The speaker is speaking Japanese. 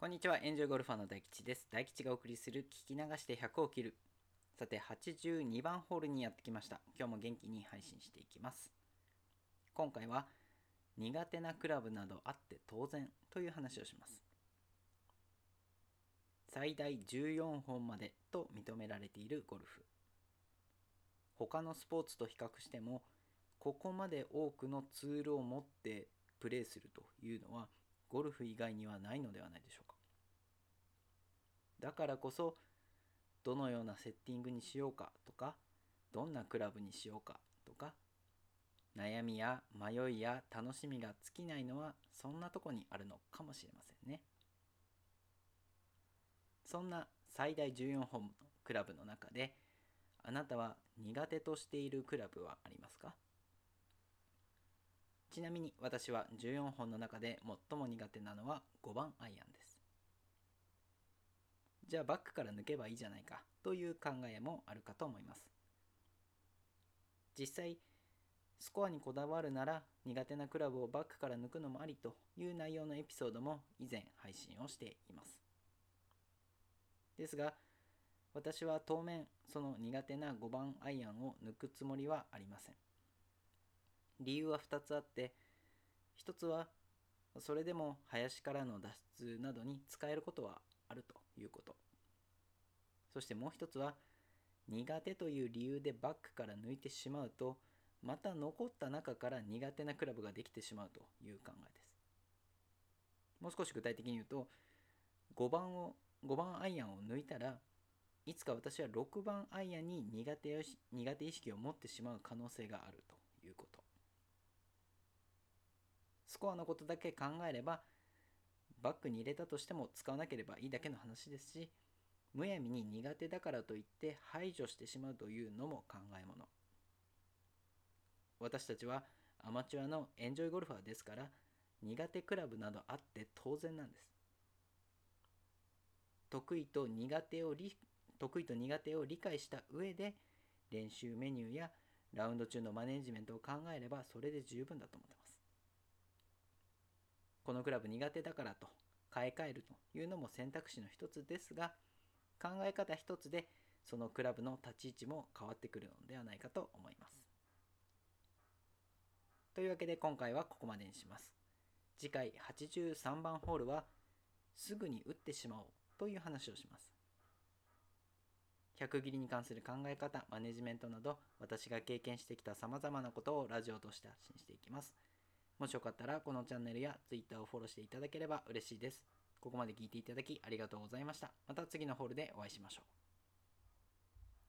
こんにちは、エンジョイゴルファーの大吉です。大吉がお送りする聞き流して100を切る。さて、82番ホールにやってきました。今日も元気に配信していきます。今回は、苦手なクラブなどあって当然という話をします。最大14本までと認められているゴルフ。他のスポーツと比較しても、ここまで多くのツールを持ってプレーするというのは、ゴルフ以外にはないのではないでしょうか。だからこそ、どのようなセッティングにしようかとか、どんなクラブにしようかとか、悩みや迷いや楽しみが尽きないのはそんなとこにあるのかもしれませんね。そんな最大14本のクラブの中で、あなたは苦手としているクラブはありますか？ちなみに私は14本の中で最も苦手なのは5番アイアンです。じゃあバックから抜けばいいじゃないかという考えもあるかと思います。実際、スコアにこだわるなら苦手なクラブをバックから抜くのもありという内容のエピソードも以前配信をしています。ですが、私は当面その苦手な5番アイアンを抜くつもりはありません。理由は2つあって1つはそれでも林からの脱出などに使えることはあるということそしてもう1つは苦手という理由でバックから抜いてしまうとまた残った中から苦手なクラブができてしまうという考えです。もう少し具体的に言うと5番を5番アイアンを抜いたらいつか私は6番アイアンに苦手苦手意識を持ってしまう可能性があるということ。スコアのことだけ考えればバックに入れたとしても使わなければいいだけの話ですしむやみに苦手だからといって排除してしまうというのも考えもの。私たちはアマチュアのエンジョイゴルファーですから苦手クラブなどあって当然なんです。得意と苦手を得意と苦手を理解した上で練習メニューやラウンド中のマネジメントを考えればそれで十分だと思ってます。このクラブ苦手だからと買い替えるというのも選択肢の一つですが考え方一つでそのクラブの立ち位置も変わってくるのではないかと思います。というわけで今回はここまでにします。次回83番ホールはすぐに打ってしまおうという話をします。100切りに関する考え方、マネジメントなど私が経験してきた様々なことをラジオとして発信していきます。もしよかったらこのチャンネルや Twitter をフォローしていただければ嬉しいです。ここまで聞いていただきありがとうございました。また次のホールでお会いしましょう。